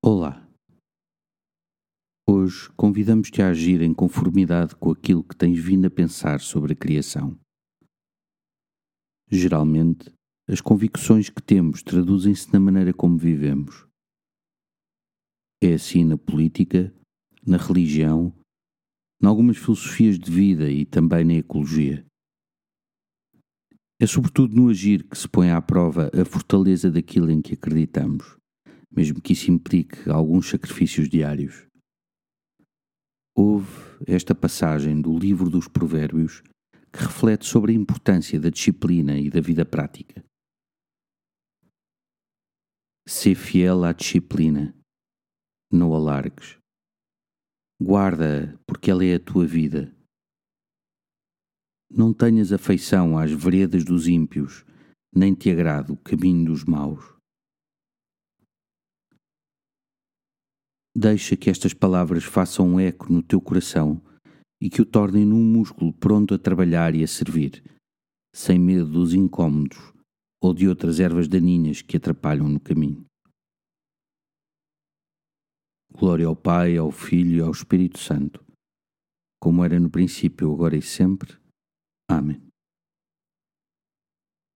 Olá. Hoje convidamos-te a agir em conformidade com aquilo que tens vindo a pensar sobre a criação. Geralmente, as convicções que temos traduzem-se na maneira como vivemos. É assim na política, na religião, em algumas filosofias de vida e também na ecologia. É sobretudo no agir que se põe à prova a fortaleza daquilo em que acreditamos, mesmo que isso implique alguns sacrifícios diários. Houve esta passagem do livro dos Provérbios que reflete sobre a importância da disciplina e da vida prática. Sê fiel à disciplina, não a largues. Guarda, porque ela é a tua vida não tenhas afeição às veredas dos ímpios, nem te agrade o caminho dos maus. Deixa que estas palavras façam um eco no teu coração e que o tornem num músculo pronto a trabalhar e a servir, sem medo dos incômodos ou de outras ervas daninhas que atrapalham no caminho. Glória ao Pai, ao Filho e ao Espírito Santo, como era no princípio, agora e sempre Amén.